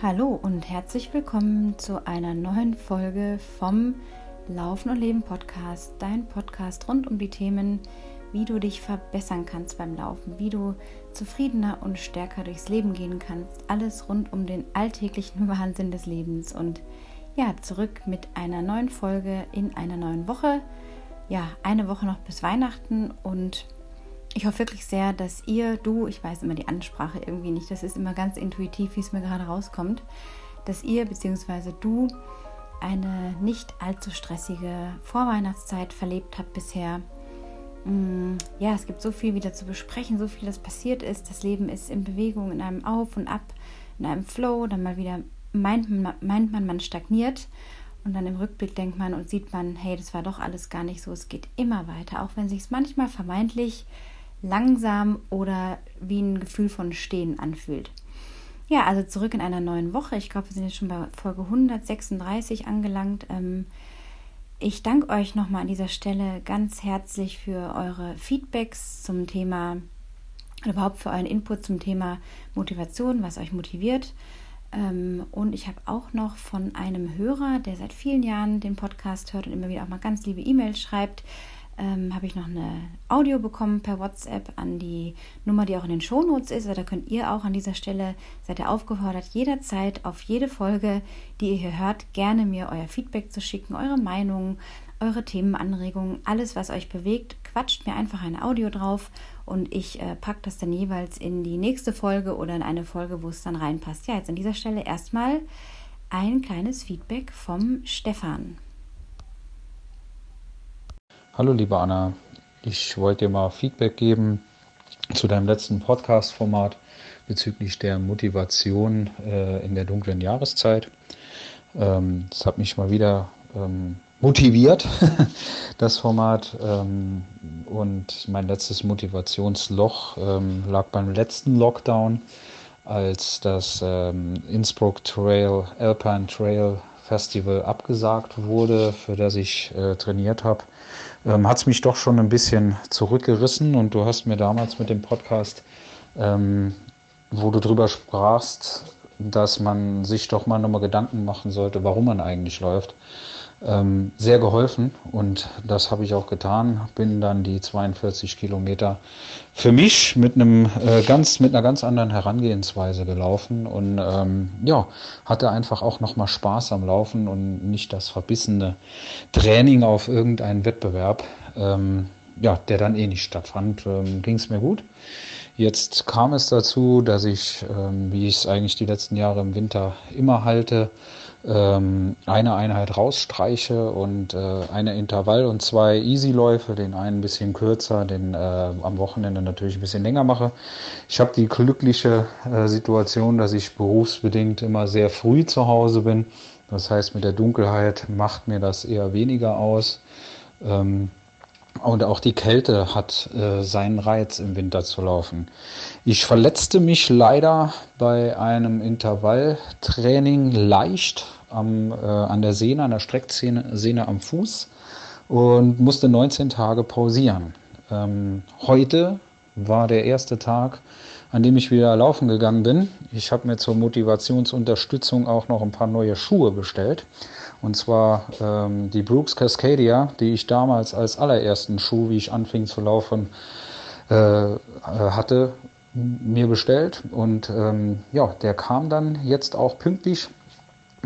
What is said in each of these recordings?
Hallo und herzlich willkommen zu einer neuen Folge vom Laufen und Leben Podcast, dein Podcast rund um die Themen, wie du dich verbessern kannst beim Laufen, wie du zufriedener und stärker durchs Leben gehen kannst, alles rund um den alltäglichen Wahnsinn des Lebens und ja, zurück mit einer neuen Folge in einer neuen Woche. Ja, eine Woche noch bis Weihnachten und ich hoffe wirklich sehr, dass ihr, du, ich weiß immer die Ansprache irgendwie nicht, das ist immer ganz intuitiv, wie es mir gerade rauskommt, dass ihr bzw. du eine nicht allzu stressige Vorweihnachtszeit verlebt habt bisher. Mm, ja, es gibt so viel wieder zu besprechen, so viel, das passiert ist. Das Leben ist in Bewegung, in einem Auf und Ab, in einem Flow. Dann mal wieder meint man, meint man, man stagniert. Und dann im Rückblick denkt man und sieht man, hey, das war doch alles gar nicht so. Es geht immer weiter, auch wenn sich es manchmal vermeintlich langsam oder wie ein Gefühl von Stehen anfühlt. Ja, also zurück in einer neuen Woche. Ich glaube, wir sind jetzt schon bei Folge 136 angelangt. Ähm, ich danke euch nochmal an dieser Stelle ganz herzlich für eure Feedbacks zum Thema, überhaupt für euren Input zum Thema Motivation, was euch motiviert. Ähm, und ich habe auch noch von einem Hörer, der seit vielen Jahren den Podcast hört und immer wieder auch mal ganz liebe E-Mails schreibt, ähm, habe ich noch eine Audio bekommen per WhatsApp an die Nummer, die auch in den Shownotes ist. Da könnt ihr auch an dieser Stelle, seid ihr aufgefordert, jederzeit auf jede Folge, die ihr hier hört, gerne mir euer Feedback zu schicken, eure Meinungen, eure Themenanregungen, alles, was euch bewegt. Quatscht mir einfach ein Audio drauf und ich äh, packe das dann jeweils in die nächste Folge oder in eine Folge, wo es dann reinpasst. Ja, jetzt an dieser Stelle erstmal ein kleines Feedback vom Stefan. Hallo liebe Anna, ich wollte dir mal Feedback geben zu deinem letzten Podcast-Format bezüglich der Motivation äh, in der dunklen Jahreszeit. Ähm, das hat mich mal wieder ähm, motiviert, das Format. Ähm, und mein letztes Motivationsloch ähm, lag beim letzten Lockdown, als das ähm, Innsbruck Trail, Alpine Trail Festival abgesagt wurde, für das ich äh, trainiert habe ähm, hat es mich doch schon ein bisschen zurückgerissen. Und du hast mir damals mit dem Podcast, ähm, wo du drüber sprachst, dass man sich doch mal nochmal Gedanken machen sollte, warum man eigentlich läuft, ähm, sehr geholfen und das habe ich auch getan. Bin dann die 42 Kilometer für mich mit einem äh, ganz mit einer ganz anderen Herangehensweise gelaufen und ähm, ja hatte einfach auch noch mal Spaß am Laufen und nicht das verbissene Training auf irgendeinen Wettbewerb. Ähm, ja, der dann eh nicht stattfand, ähm, ging es mir gut. Jetzt kam es dazu, dass ich, ähm, wie ich es eigentlich die letzten Jahre im Winter immer halte, ähm, eine Einheit rausstreiche und äh, eine Intervall und zwei Easy-Läufe, den einen ein bisschen kürzer, den äh, am Wochenende natürlich ein bisschen länger mache. Ich habe die glückliche äh, Situation, dass ich berufsbedingt immer sehr früh zu Hause bin. Das heißt, mit der Dunkelheit macht mir das eher weniger aus. Ähm, und auch die Kälte hat äh, seinen Reiz im Winter zu laufen. Ich verletzte mich leider bei einem Intervalltraining leicht am, äh, an der Sehne, an der Strecksehne am Fuß und musste 19 Tage pausieren. Ähm, heute war der erste Tag, an dem ich wieder laufen gegangen bin. Ich habe mir zur Motivationsunterstützung auch noch ein paar neue Schuhe bestellt. Und zwar ähm, die Brooks Cascadia, die ich damals als allerersten Schuh, wie ich anfing zu laufen, äh, äh, hatte, mir bestellt. Und ähm, ja, der kam dann jetzt auch pünktlich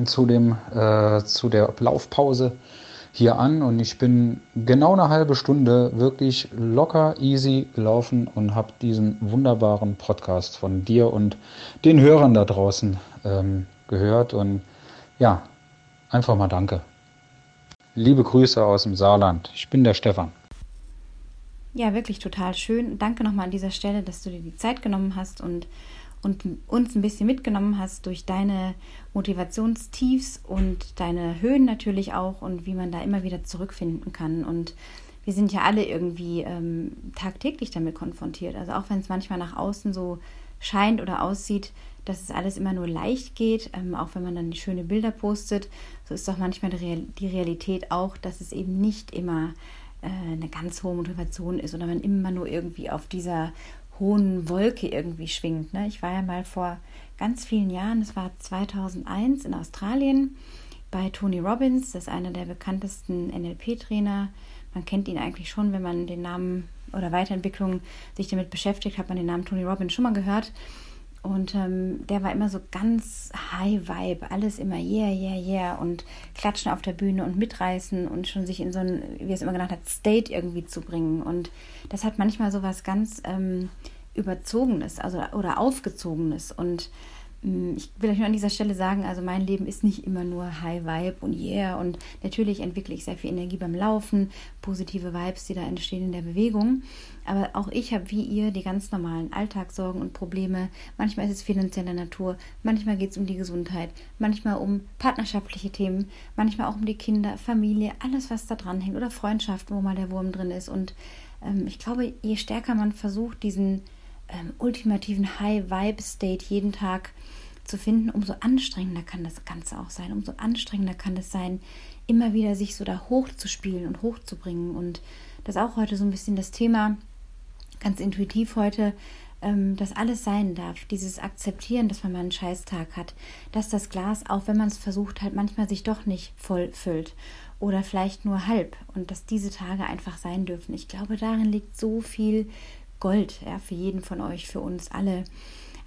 zu, dem, äh, zu der Laufpause hier an und ich bin genau eine halbe Stunde wirklich locker, easy gelaufen und habe diesen wunderbaren Podcast von dir und den Hörern da draußen ähm, gehört. Und ja, Einfach mal danke. Liebe Grüße aus dem Saarland. Ich bin der Stefan. Ja, wirklich total schön. Danke nochmal an dieser Stelle, dass du dir die Zeit genommen hast und, und uns ein bisschen mitgenommen hast durch deine Motivationstiefs und deine Höhen natürlich auch und wie man da immer wieder zurückfinden kann. Und wir sind ja alle irgendwie ähm, tagtäglich damit konfrontiert. Also auch wenn es manchmal nach außen so scheint oder aussieht, dass es alles immer nur leicht geht, ähm, auch wenn man dann schöne Bilder postet. So ist doch manchmal die Realität auch, dass es eben nicht immer äh, eine ganz hohe Motivation ist oder man immer nur irgendwie auf dieser hohen Wolke irgendwie schwingt. Ne? Ich war ja mal vor ganz vielen Jahren, es war 2001 in Australien bei Tony Robbins, das ist einer der bekanntesten NLP-Trainer. Man kennt ihn eigentlich schon, wenn man den Namen oder Weiterentwicklung sich damit beschäftigt, hat man den Namen Tony Robbins schon mal gehört. Und ähm, der war immer so ganz High Vibe, alles immer yeah, yeah, yeah und klatschen auf der Bühne und mitreißen und schon sich in so ein, wie er es immer genannt hat, State irgendwie zu bringen. Und das hat manchmal so was ganz ähm, Überzogenes, also oder Aufgezogenes. Und Mm, ich will euch nur an dieser Stelle sagen, also mein Leben ist nicht immer nur High Vibe und Yeah und natürlich entwickle ich sehr viel Energie beim Laufen, positive Vibes, die da entstehen in der Bewegung. Aber auch ich habe wie ihr die ganz normalen Alltagssorgen und Probleme. Manchmal ist es finanzieller Natur, manchmal geht es um die Gesundheit, manchmal um partnerschaftliche Themen, manchmal auch um die Kinder, Familie, alles was da dran hängt oder Freundschaften, wo mal der Wurm drin ist. Und ähm, ich glaube, je stärker man versucht, diesen ähm, ultimativen High-Vibe-State jeden Tag zu finden, umso anstrengender kann das Ganze auch sein. Umso anstrengender kann es sein, immer wieder sich so da hochzuspielen und hochzubringen. Und das ist auch heute so ein bisschen das Thema, ganz intuitiv heute, ähm, dass alles sein darf. Dieses Akzeptieren, dass man mal einen Scheißtag hat. Dass das Glas, auch wenn man es versucht, halt manchmal sich doch nicht voll füllt. Oder vielleicht nur halb. Und dass diese Tage einfach sein dürfen. Ich glaube, darin liegt so viel Gold, ja, für jeden von euch, für uns alle.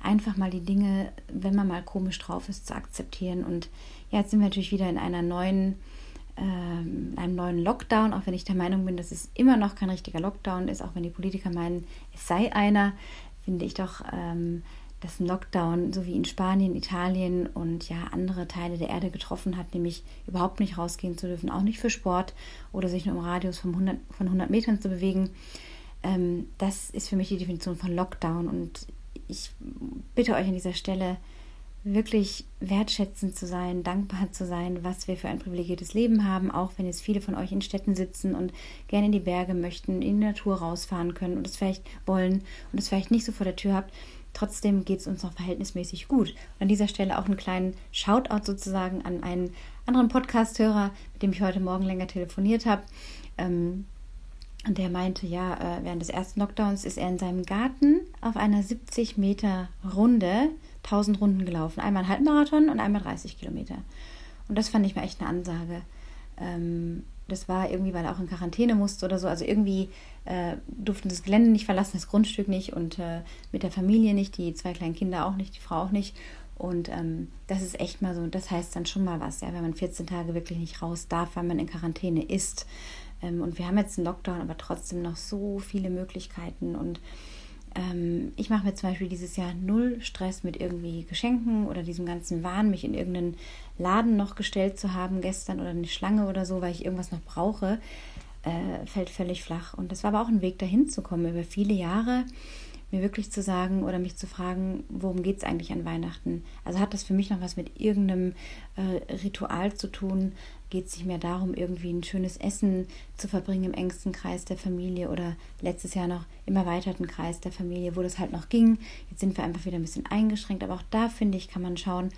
Einfach mal die Dinge, wenn man mal komisch drauf ist, zu akzeptieren. Und ja, jetzt sind wir natürlich wieder in einer neuen, äh, einem neuen Lockdown, auch wenn ich der Meinung bin, dass es immer noch kein richtiger Lockdown ist, auch wenn die Politiker meinen, es sei einer, finde ich doch, ähm, dass ein Lockdown, so wie in Spanien, Italien und ja andere Teile der Erde getroffen hat, nämlich überhaupt nicht rausgehen zu dürfen, auch nicht für Sport oder sich nur im Radius von 100, von 100 Metern zu bewegen, ähm, das ist für mich die Definition von Lockdown. Und ich bitte euch an dieser Stelle wirklich wertschätzend zu sein, dankbar zu sein, was wir für ein privilegiertes Leben haben, auch wenn jetzt viele von euch in Städten sitzen und gerne in die Berge möchten, in die Natur rausfahren können und es vielleicht wollen und es vielleicht nicht so vor der Tür habt. Trotzdem geht es uns noch verhältnismäßig gut. Und an dieser Stelle auch einen kleinen Shoutout sozusagen an einen anderen Podcast-Hörer, mit dem ich heute Morgen länger telefoniert habe. Ähm, und der meinte, ja, äh, während des ersten Lockdowns ist er in seinem Garten auf einer 70 Meter Runde 1000 Runden gelaufen. Einmal einen Halbmarathon und einmal 30 Kilometer. Und das fand ich mir echt eine Ansage. Ähm, das war irgendwie, weil er auch in Quarantäne musste oder so. Also irgendwie äh, durften das Gelände nicht verlassen, das Grundstück nicht und äh, mit der Familie nicht, die zwei kleinen Kinder auch nicht, die Frau auch nicht. Und ähm, das ist echt mal so, das heißt dann schon mal was, ja, wenn man 14 Tage wirklich nicht raus darf, weil man in Quarantäne ist. Ähm, und wir haben jetzt einen Lockdown, aber trotzdem noch so viele Möglichkeiten. Und ähm, ich mache mir zum Beispiel dieses Jahr null Stress mit irgendwie Geschenken oder diesem ganzen Wahn, mich in irgendeinen Laden noch gestellt zu haben gestern oder eine Schlange oder so, weil ich irgendwas noch brauche, äh, fällt völlig flach. Und das war aber auch ein Weg dahin zu kommen über viele Jahre mir wirklich zu sagen oder mich zu fragen, worum geht es eigentlich an Weihnachten? Also hat das für mich noch was mit irgendeinem äh, Ritual zu tun? Geht es nicht mehr darum, irgendwie ein schönes Essen zu verbringen im engsten Kreis der Familie oder letztes Jahr noch im erweiterten Kreis der Familie, wo das halt noch ging. Jetzt sind wir einfach wieder ein bisschen eingeschränkt, aber auch da finde ich, kann man schauen,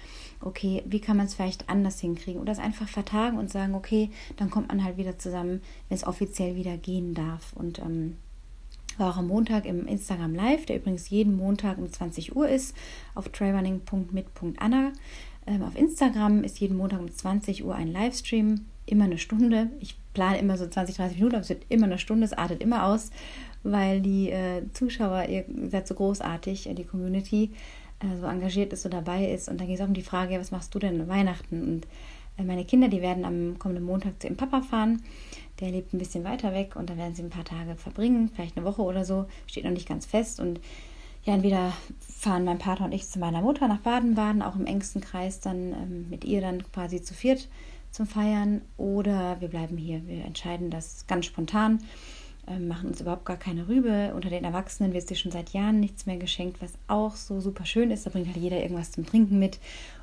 okay, wie kann man es vielleicht anders hinkriegen oder es einfach vertagen und sagen, okay, dann kommt man halt wieder zusammen, wenn es offiziell wieder gehen darf. Und ähm, war auch am Montag im Instagram Live, der übrigens jeden Montag um 20 Uhr ist, auf trailrunning.mit.anna. Ähm, auf Instagram ist jeden Montag um 20 Uhr ein Livestream, immer eine Stunde. Ich plane immer so 20, 30 Minuten, aber es wird immer eine Stunde, es artet immer aus, weil die äh, Zuschauer, ihr seid so großartig, äh, die Community äh, so engagiert ist, so dabei ist. Und dann geht es auch um die Frage, was machst du denn Weihnachten? Und äh, meine Kinder, die werden am kommenden Montag zu ihrem Papa fahren. Der lebt ein bisschen weiter weg und dann werden sie ein paar Tage verbringen, vielleicht eine Woche oder so, steht noch nicht ganz fest. Und ja, entweder fahren mein Partner und ich zu meiner Mutter nach Baden-Baden, auch im engsten Kreis, dann ähm, mit ihr dann quasi zu viert zum Feiern, oder wir bleiben hier. Wir entscheiden das ganz spontan, ähm, machen uns überhaupt gar keine Rübe. Unter den Erwachsenen wird sich schon seit Jahren nichts mehr geschenkt, was auch so super schön ist. Da bringt halt jeder irgendwas zum Trinken mit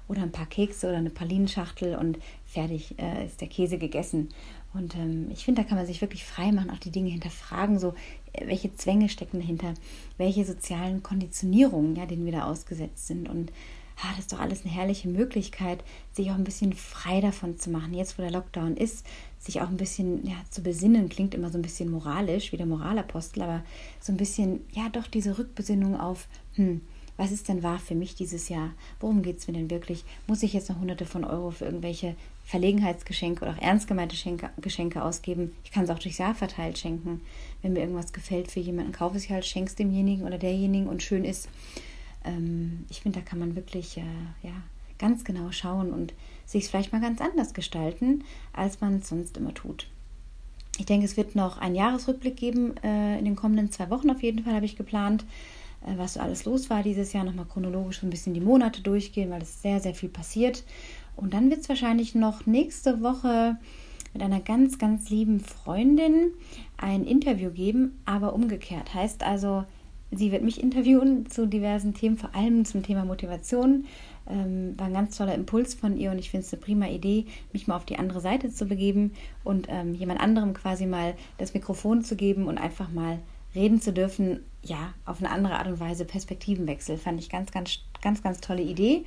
oder ein paar Kekse oder eine Pralinenschachtel und fertig äh, ist der Käse gegessen. Und ähm, ich finde, da kann man sich wirklich frei machen, auch die Dinge hinterfragen, so äh, welche Zwänge stecken dahinter, welche sozialen Konditionierungen, ja, denen wir da ausgesetzt sind. Und ah, das ist doch alles eine herrliche Möglichkeit, sich auch ein bisschen frei davon zu machen. Jetzt, wo der Lockdown ist, sich auch ein bisschen ja, zu besinnen, klingt immer so ein bisschen moralisch, wie der Moralapostel, aber so ein bisschen, ja, doch diese Rückbesinnung auf, hm, was ist denn wahr für mich dieses Jahr? Worum geht es mir denn wirklich? Muss ich jetzt noch hunderte von Euro für irgendwelche Verlegenheitsgeschenke oder auch ernst gemeinte Geschenke, ausgeben? Ich kann es auch durchs Jahr verteilt schenken. Wenn mir irgendwas gefällt für jemanden, kaufe ich halt, schenke es demjenigen oder derjenigen und schön ist. Ähm, ich finde, da kann man wirklich äh, ja, ganz genau schauen und sich vielleicht mal ganz anders gestalten, als man es sonst immer tut. Ich denke, es wird noch einen Jahresrückblick geben äh, in den kommenden zwei Wochen auf jeden Fall, habe ich geplant, äh, was so alles los war dieses Jahr. Nochmal chronologisch so ein bisschen die Monate durchgehen, weil es sehr, sehr viel passiert. Und dann wird es wahrscheinlich noch nächste Woche mit einer ganz, ganz lieben Freundin ein Interview geben, aber umgekehrt. Heißt also, sie wird mich interviewen zu diversen Themen, vor allem zum Thema Motivation. Ähm, war ein ganz toller Impuls von ihr und ich finde es eine prima Idee, mich mal auf die andere Seite zu begeben und ähm, jemand anderem quasi mal das Mikrofon zu geben und einfach mal reden zu dürfen, ja, auf eine andere Art und Weise Perspektivenwechsel. Fand ich ganz, ganz, ganz, ganz tolle Idee.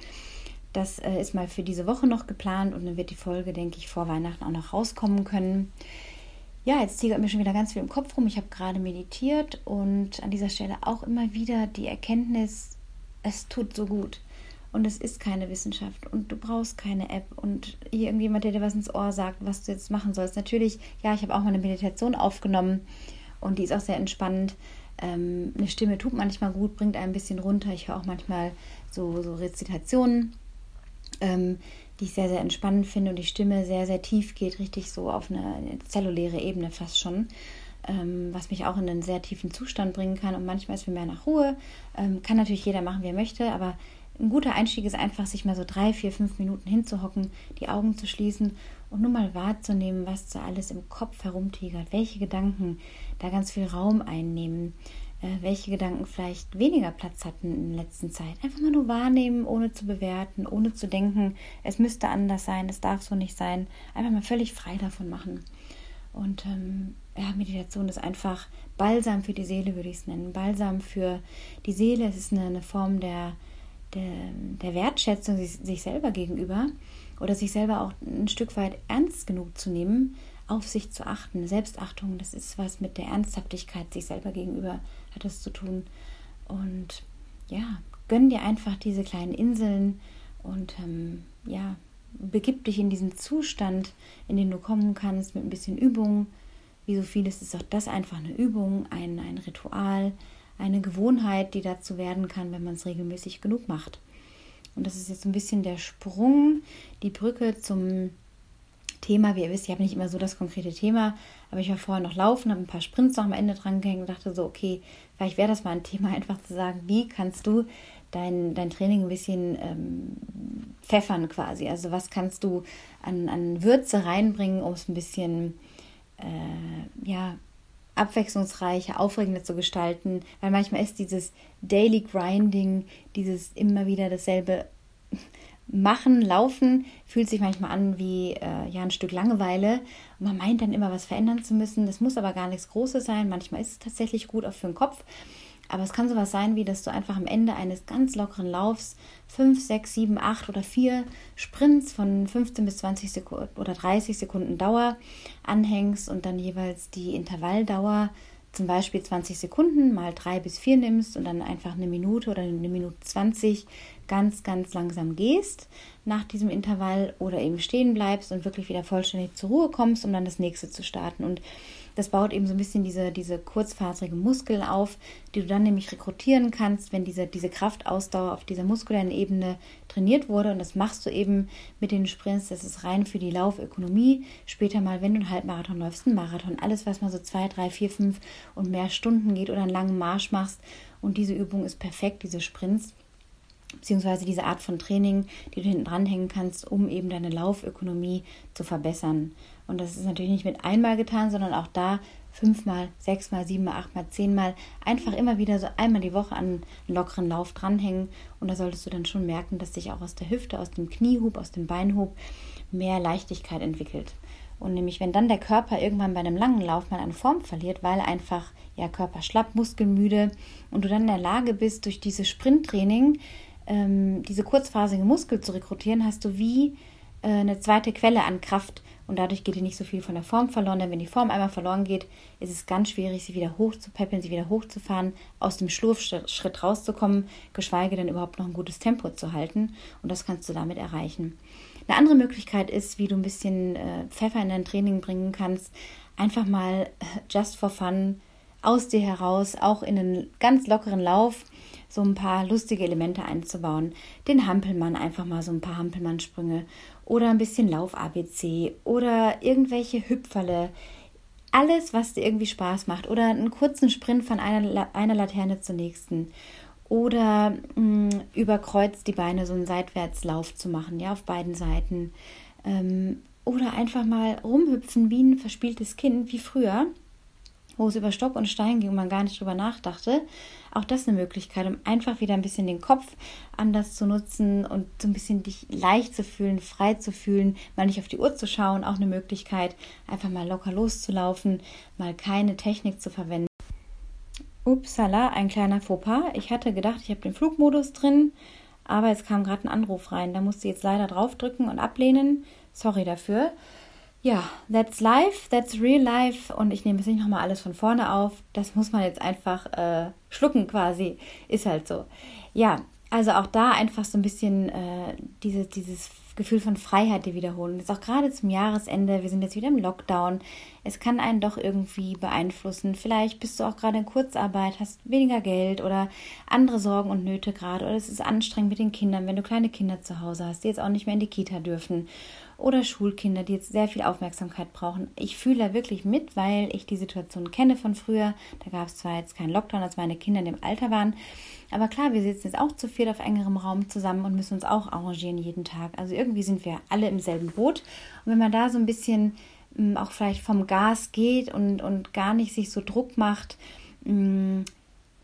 Das äh, ist mal für diese Woche noch geplant und dann wird die Folge, denke ich, vor Weihnachten auch noch rauskommen können. Ja, jetzt tigert mir schon wieder ganz viel im Kopf rum. Ich habe gerade meditiert und an dieser Stelle auch immer wieder die Erkenntnis, es tut so gut und es ist keine Wissenschaft und du brauchst keine App und irgendjemand, der dir was ins Ohr sagt, was du jetzt machen sollst. Natürlich, ja, ich habe auch mal eine Meditation aufgenommen und die ist auch sehr entspannend. Ähm, eine Stimme tut manchmal gut, bringt ein bisschen runter. Ich höre auch manchmal so, so Rezitationen, ähm, die ich sehr, sehr entspannend finde und die Stimme sehr, sehr tief geht, richtig so auf eine, zelluläre Ebene fast schon. Ähm, was mich auch in einen sehr tiefen Zustand bringen kann. Und manchmal ist mir mehr nach Ruhe. Ähm, kann natürlich jeder machen, wie er möchte, aber ein guter Einstieg ist einfach, sich mal so drei, vier, fünf Minuten hinzuhocken, die Augen zu schließen und nur mal wahrzunehmen, was so alles im Kopf herumtigert, welche Gedanken da ganz viel Raum einnehmen, welche Gedanken vielleicht weniger Platz hatten in der letzten Zeit. Einfach mal nur wahrnehmen, ohne zu bewerten, ohne zu denken, es müsste anders sein, es darf so nicht sein. Einfach mal völlig frei davon machen. Und ähm, ja, Meditation ist einfach Balsam für die Seele, würde ich es nennen. Balsam für die Seele. Es ist eine, eine Form der der, der Wertschätzung sich, sich selber gegenüber oder sich selber auch ein Stück weit ernst genug zu nehmen, auf sich zu achten. Selbstachtung, das ist was mit der Ernsthaftigkeit sich selber gegenüber hat das zu tun. Und ja, gönn dir einfach diese kleinen Inseln und ähm, ja, begib dich in diesen Zustand, in den du kommen kannst mit ein bisschen Übung. Wie so vieles ist auch das einfach eine Übung, ein, ein Ritual, eine Gewohnheit, die dazu werden kann, wenn man es regelmäßig genug macht. Und das ist jetzt ein bisschen der Sprung, die Brücke zum Thema. Wie ihr wisst, ich habe nicht immer so das konkrete Thema, aber ich war vorher noch laufen, habe ein paar Sprints noch am Ende dran gehängt und dachte so, okay, vielleicht wäre das mal ein Thema, einfach zu sagen, wie kannst du dein, dein Training ein bisschen ähm, pfeffern quasi. Also was kannst du an, an Würze reinbringen, um es ein bisschen äh, ja, abwechslungsreicher, aufregender zu gestalten, weil manchmal ist dieses Daily Grinding, dieses immer wieder dasselbe Machen, Laufen, fühlt sich manchmal an wie äh, ja ein Stück Langeweile. Und man meint dann immer was verändern zu müssen. Das muss aber gar nichts Großes sein. Manchmal ist es tatsächlich gut auch für den Kopf. Aber es kann sowas sein, wie dass du einfach am Ende eines ganz lockeren Laufs 5, 6, 7, 8 oder 4 Sprints von 15 bis 20 Sekunden oder 30 Sekunden Dauer anhängst und dann jeweils die Intervalldauer zum Beispiel 20 Sekunden mal 3 bis 4 nimmst und dann einfach eine Minute oder eine Minute 20 ganz, ganz langsam gehst nach diesem Intervall oder eben stehen bleibst und wirklich wieder vollständig zur Ruhe kommst, um dann das nächste zu starten. Und das baut eben so ein bisschen diese, diese kurzfaserigen Muskeln auf, die du dann nämlich rekrutieren kannst, wenn diese, diese Kraftausdauer auf dieser muskulären Ebene trainiert wurde. Und das machst du eben mit den Sprints. Das ist rein für die Laufökonomie. Später mal, wenn du einen Halbmarathon läufst, einen Marathon, alles, was mal so zwei, drei, vier, fünf und mehr Stunden geht oder einen langen Marsch machst. Und diese Übung ist perfekt, diese Sprints beziehungsweise diese Art von Training, die du hinten dranhängen kannst, um eben deine Laufökonomie zu verbessern. Und das ist natürlich nicht mit einmal getan, sondern auch da fünfmal, sechsmal, siebenmal, achtmal, zehnmal einfach immer wieder so einmal die Woche an einen lockeren Lauf dranhängen. Und da solltest du dann schon merken, dass sich auch aus der Hüfte, aus dem Kniehub, aus dem Beinhub mehr Leichtigkeit entwickelt. Und nämlich, wenn dann der Körper irgendwann bei einem langen Lauf mal an Form verliert, weil einfach ja Körper schlapp, muskelmüde und du dann in der Lage bist, durch dieses Sprinttraining ähm, diese kurzphasige Muskel zu rekrutieren, hast du wie äh, eine zweite Quelle an Kraft und dadurch geht dir nicht so viel von der Form verloren, denn wenn die Form einmal verloren geht, ist es ganz schwierig, sie wieder hochzupäppeln, sie wieder hochzufahren, aus dem Schlurfschritt rauszukommen, geschweige denn überhaupt noch ein gutes Tempo zu halten und das kannst du damit erreichen. Eine andere Möglichkeit ist, wie du ein bisschen äh, Pfeffer in dein Training bringen kannst, einfach mal äh, just for fun aus dir heraus, auch in einen ganz lockeren Lauf, so ein paar lustige Elemente einzubauen. Den Hampelmann, einfach mal so ein paar Hampelmann-Sprünge oder ein bisschen Lauf-ABC oder irgendwelche Hüpferle. Alles, was dir irgendwie Spaß macht. Oder einen kurzen Sprint von einer, einer Laterne zur nächsten. Oder mh, mm, überkreuzt die Beine so einen Seitwärtslauf zu machen, ja, auf beiden Seiten. Ähm, oder einfach mal rumhüpfen wie ein verspieltes Kind, wie früher wo es über Stock und Stein ging und man gar nicht drüber nachdachte. Auch das eine Möglichkeit, um einfach wieder ein bisschen den Kopf anders zu nutzen und so ein bisschen dich leicht zu fühlen, frei zu fühlen, mal nicht auf die Uhr zu schauen. Auch eine Möglichkeit, einfach mal locker loszulaufen, mal keine Technik zu verwenden. Upsala, ein kleiner Fauxpas. Ich hatte gedacht, ich habe den Flugmodus drin, aber es kam gerade ein Anruf rein. Da musste ich jetzt leider draufdrücken und ablehnen. Sorry dafür ja, that's life, that's real life. Und ich nehme jetzt nicht nochmal alles von vorne auf. Das muss man jetzt einfach äh, schlucken quasi. Ist halt so. Ja, also auch da einfach so ein bisschen äh, diese, dieses Gefühl von Freiheit die wiederholen. Jetzt auch gerade zum Jahresende, wir sind jetzt wieder im Lockdown. Es kann einen doch irgendwie beeinflussen. Vielleicht bist du auch gerade in Kurzarbeit, hast weniger Geld oder andere Sorgen und Nöte gerade. Oder es ist anstrengend mit den Kindern, wenn du kleine Kinder zu Hause hast, die jetzt auch nicht mehr in die Kita dürfen oder Schulkinder, die jetzt sehr viel Aufmerksamkeit brauchen. Ich fühle da wirklich mit, weil ich die Situation kenne von früher. Da gab es zwar jetzt keinen Lockdown, als meine Kinder in dem Alter waren, aber klar, wir sitzen jetzt auch zu viert auf engerem Raum zusammen und müssen uns auch arrangieren jeden Tag. Also irgendwie sind wir alle im selben Boot. Und wenn man da so ein bisschen mh, mm, auch vielleicht vom Gas geht und, und gar nicht sich so Druck macht, mh, mm,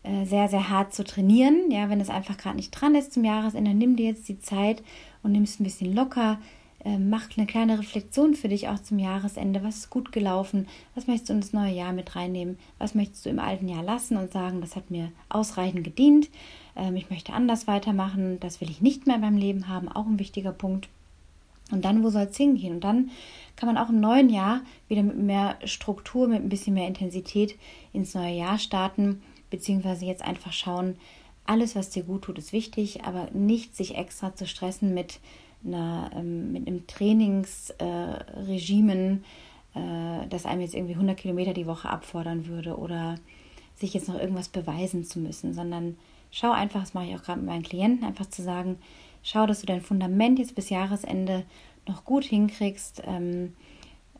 äh, sehr, sehr hart zu trainieren. Ja, wenn es einfach gerade nicht dran ist zum Jahresende, nimm dir jetzt die Zeit und nimm es ein bisschen locker, ähm, mach eine kleine Reflexion für dich auch zum Jahresende. Was ist gut gelaufen? Was möchtest du in das neue Jahr mit reinnehmen? Was möchtest du im alten Jahr lassen und sagen, das hat mir ausreichend gedient? Ähm, ich möchte anders weitermachen. Das will ich nicht mehr in meinem Leben haben. Auch ein wichtiger Punkt. Und dann, wo soll es hingehen? Und dann kann man auch im neuen Jahr wieder mit mehr Struktur, mit ein bisschen mehr Intensität ins neue Jahr starten, beziehungsweise jetzt einfach schauen, alles, was dir gut tut, ist wichtig, aber nicht sich extra zu stressen mit einer, ähm, mit einem Trainingsregimen, äh, äh, das einem jetzt irgendwie 100 Kilometer die Woche abfordern würde oder sich jetzt noch irgendwas beweisen zu müssen, sondern schau einfach, das mache ich auch gerade mit meinen Klienten, einfach zu sagen, schau, dass du dein Fundament jetzt bis Jahresende noch gut hinkriegst. Ähm,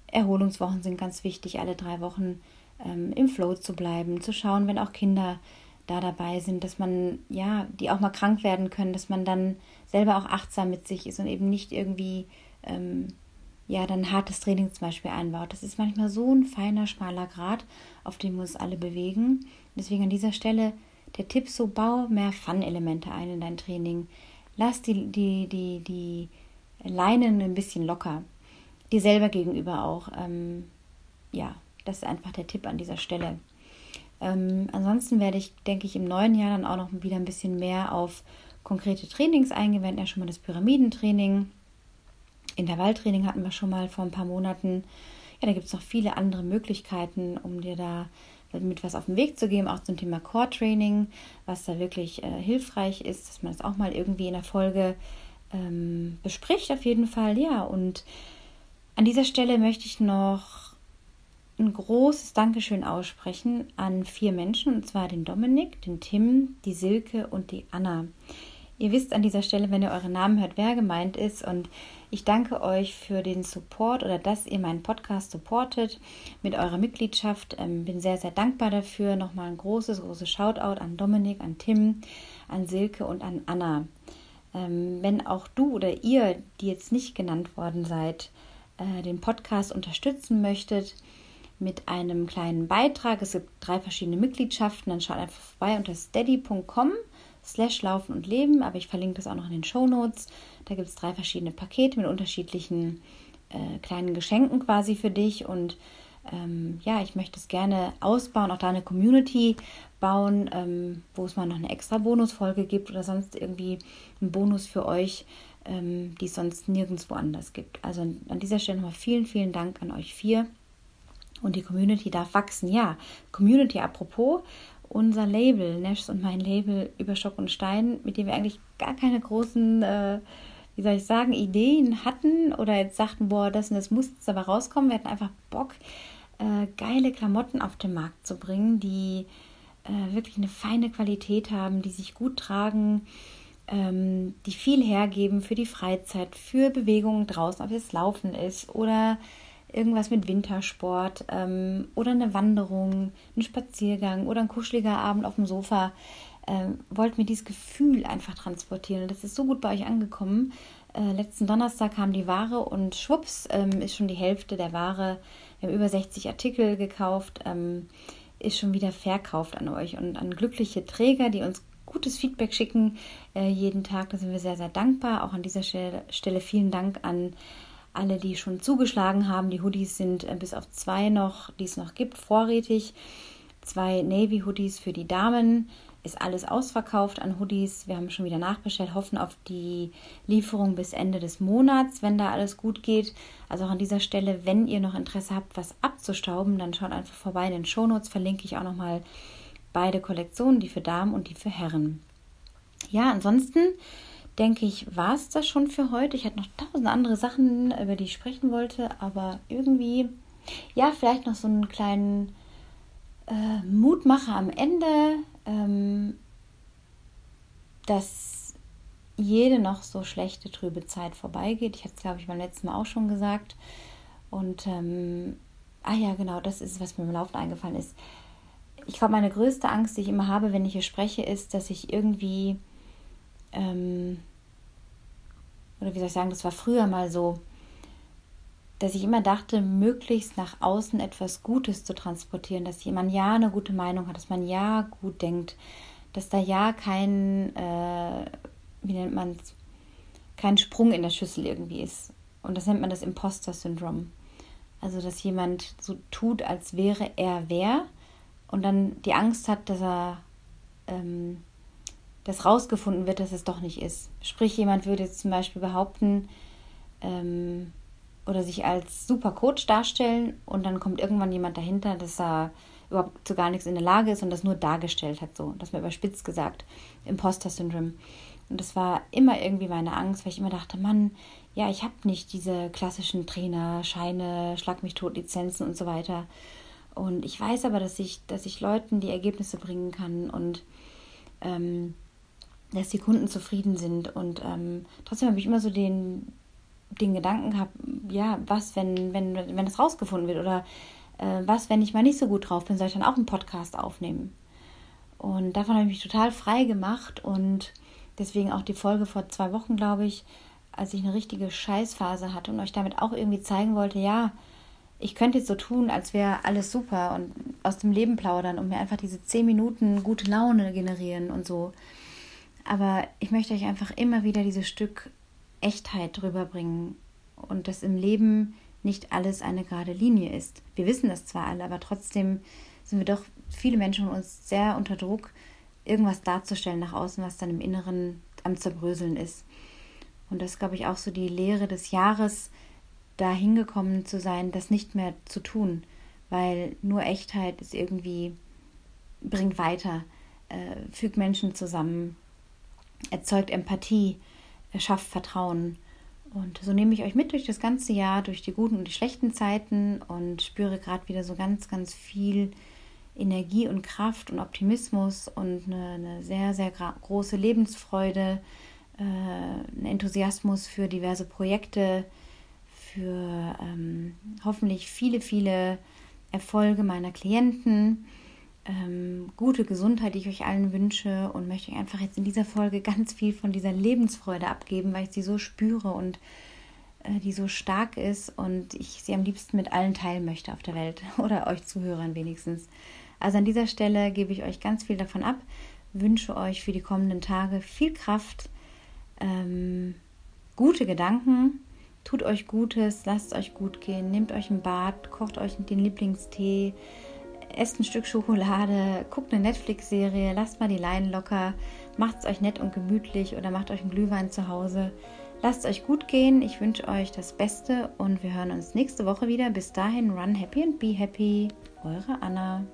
Erholungswochen sind ganz wichtig, alle drei Wochen ähm, im Flow zu bleiben, zu schauen, wenn auch Kinder da dabei sind, dass man, ja, die auch mal krank werden können, dass man dann selber auch achtsam mit sich ist und eben nicht irgendwie, ähm, ja, dann hartes Training zum Beispiel einbaut. Das ist manchmal so ein feiner, schmaler Grad, auf dem wir uns alle bewegen. Deswegen an dieser Stelle der Tipp so, bau mehr Fun-Elemente ein in dein Training. Lass die, die, die, die Leinen ein bisschen locker. Dir selber gegenüber auch. Ähm, ja, das ist einfach der Tipp an dieser Stelle. Ähm, ansonsten werde ich, denke ich, im neuen Jahr dann auch noch wieder ein bisschen mehr auf konkrete Trainings hatten ja schon mal das Pyramidentraining. Intervalltraining hatten wir schon mal vor ein paar Monaten. Ja, da gibt es noch viele andere Möglichkeiten, um dir da mit was auf den Weg zu geben, auch zum Thema Core Training, was da wirklich äh, hilfreich ist, dass man das auch mal irgendwie in der Folge ähm, bespricht, auf jeden Fall. Ja, und an dieser Stelle möchte ich noch ein großes Dankeschön aussprechen an vier Menschen, und zwar den Dominik, den Tim, die Silke und die Anna. Ihr wisst an dieser Stelle, wenn ihr eure Namen hört, wer gemeint ist. Und ich danke euch für den Support oder dass ihr meinen Podcast supportet mit eurer Mitgliedschaft. Ähm, bin sehr, sehr dankbar dafür. Nochmal ein großes, großes Shoutout an Dominik, an Tim, an Silke und an Anna. Ähm, wenn auch du oder ihr, die jetzt nicht genannt worden seid, äh, den Podcast unterstützen möchtet, mit einem kleinen Beitrag. Es gibt drei verschiedene Mitgliedschaften. Dann schaut einfach vorbei unter steady.com slash laufen und leben. Aber ich verlinke das auch noch in den Show Notes. Da gibt es drei verschiedene Pakete mit unterschiedlichen äh, kleinen Geschenken quasi für dich. Und ähm, ja, ich möchte es gerne ausbauen, auch da eine Community bauen, ähm, wo es mal noch eine extra Bonusfolge gibt oder sonst irgendwie einen Bonus für euch, ähm, die es sonst nirgendwo anders gibt. Also an dieser Stelle nochmal vielen, vielen Dank an euch vier. Und die Community darf wachsen. Ja, Community apropos, unser Label, Nash und mein Label über Stock und Stein, mit dem wir eigentlich gar keine großen, äh, wie soll ich sagen, Ideen hatten oder jetzt sagten, boah, das und das muss jetzt aber rauskommen. Wir hatten einfach Bock, äh, geile Klamotten auf den Markt zu bringen, die äh, wirklich eine feine Qualität haben, die sich gut tragen, ähm, die viel hergeben für die Freizeit, für Bewegungen draußen, ob es Laufen ist oder irgendwas mit Wintersport ähm, oder eine Wanderung, ein Spaziergang oder ein kuscheliger Abend auf dem Sofa. Ähm, wollt mir dieses Gefühl einfach transportieren. Das ist so gut bei euch angekommen. Äh, letzten Donnerstag kam die Ware und schwupps ähm, ist schon die Hälfte der Ware. Wir haben über 60 Artikel gekauft, ähm, ist schon wieder verkauft an euch und an glückliche Träger, die uns gutes Feedback schicken äh, jeden Tag. Da sind wir sehr, sehr dankbar. Auch an dieser Stelle, Stelle vielen Dank an alle, die schon zugeschlagen haben. Die Hoodies sind äh, bis auf zwei noch, die es noch gibt, vorrätig. Zwei Navy Hoodies für die Damen. Ist alles ausverkauft an Hoodies. Wir haben schon wieder nachbestellt, hoffen auf die Lieferung bis Ende des Monats, wenn da alles gut geht. Also auch an dieser Stelle, wenn ihr noch Interesse habt, was abzustauben, dann schaut einfach vorbei. In den Shownotes verlinke ich auch nochmal beide Kollektionen, die für Damen und die für Herren. Ja, ansonsten denke ich, war es das schon für heute. Ich hatte noch tausend andere Sachen, über die ich sprechen wollte, aber irgendwie, ja, vielleicht noch so einen kleinen äh, Mutmacher am Ende, ähm, dass jede noch so schlechte, trübe Zeit vorbeigeht. Ich hatte es, glaube ich, beim letzten Mal auch schon gesagt. Und, ähm, ah ja, genau, das ist, was mir im Laufe eingefallen ist. Ich glaube, meine größte Angst, die ich immer habe, wenn ich hier spreche, ist, dass ich irgendwie ähm, oder wie soll ich sagen, das war früher mal so, dass ich immer dachte, möglichst nach außen etwas Gutes zu transportieren, dass jemand ja eine gute Meinung hat, dass man ja gut denkt, dass da ja kein, äh, wie nennt man es, kein Sprung in der Schüssel irgendwie ist. Und das nennt man das Imposter-Syndrom. Also, dass jemand so tut, als wäre er wer und dann die Angst hat, dass er ähm, dass rausgefunden wird, dass es doch nicht ist. Sprich, jemand würde jetzt zum Beispiel behaupten ähm, oder sich als super Coach darstellen und dann kommt irgendwann jemand dahinter, dass er überhaupt zu gar nichts in der Lage ist und das nur dargestellt hat, so, das mir überspitzt gesagt, Imposter-Syndrom. Und das war immer irgendwie meine Angst, weil ich immer dachte, Mann, ja, ich habe nicht diese klassischen Trainer, Scheine, Schlag mich tot, Lizenzen und so weiter. Und ich weiß aber, dass ich, dass ich Leuten die Ergebnisse bringen kann und ähm, dass die Kunden zufrieden sind. Und ähm, trotzdem habe ich immer so den, den Gedanken gehabt, ja, was, wenn, wenn, wenn das rausgefunden wird oder äh, was, wenn ich mal nicht so gut drauf bin, soll ich dann auch einen Podcast aufnehmen? Und davon habe ich mich total frei gemacht und deswegen auch die Folge vor zwei Wochen, glaube ich, als ich eine richtige Scheißphase hatte und euch damit auch irgendwie zeigen wollte, ja, ich könnte jetzt so tun, als wäre alles super und aus dem Leben plaudern und mir einfach diese zehn Minuten gute Laune generieren und so. Aber ich möchte euch einfach immer wieder dieses Stück Echtheit drüber bringen und dass im Leben nicht alles eine gerade Linie ist. Wir wissen das zwar alle, aber trotzdem sind wir doch viele Menschen von uns sehr unter Druck, irgendwas darzustellen nach außen, was dann im Inneren am Zerbröseln ist. Und das ist, glaube ich, auch so die Lehre des Jahres, da hingekommen zu sein, das nicht mehr zu tun, weil nur Echtheit ist irgendwie, bringt weiter, äh, fügt Menschen zusammen, erzeugt Empathie, schafft Vertrauen. Und so nehme ich euch mit durch das ganze Jahr, durch die guten und die schlechten Zeiten und spüre gerade wieder so ganz, ganz viel Energie und Kraft und Optimismus und eine, eine sehr, sehr große Lebensfreude, äh, einen Enthusiasmus für diverse Projekte, für ähm, hoffentlich viele, viele Erfolge meiner Klienten ähm, gute Gesundheit, die ich euch allen wünsche und möchte euch einfach jetzt in dieser Folge ganz viel von dieser Lebensfreude abgeben, weil ich sie so spüre und äh, die so stark ist und ich sie am liebsten mit allen teilen möchte auf der Welt oder euch Zuhörern wenigstens. Also an dieser Stelle gebe ich euch ganz viel davon ab, wünsche euch für die kommenden Tage viel Kraft, ähm, gute Gedanken, tut euch Gutes, lasst euch gut gehen, nehmt euch ein Bad, kocht euch den Lieblingstee, esst ein Stück Schokolade, guckt eine Netflix-Serie, lasst mal die Leinen locker, macht es euch nett und gemütlich oder macht euch einen Glühwein zu Hause. Lasst euch gut gehen. Ich wünsche euch das Beste und wir hören uns nächste Woche wieder. Bis dahin, run happy and be happy. Eure Anna.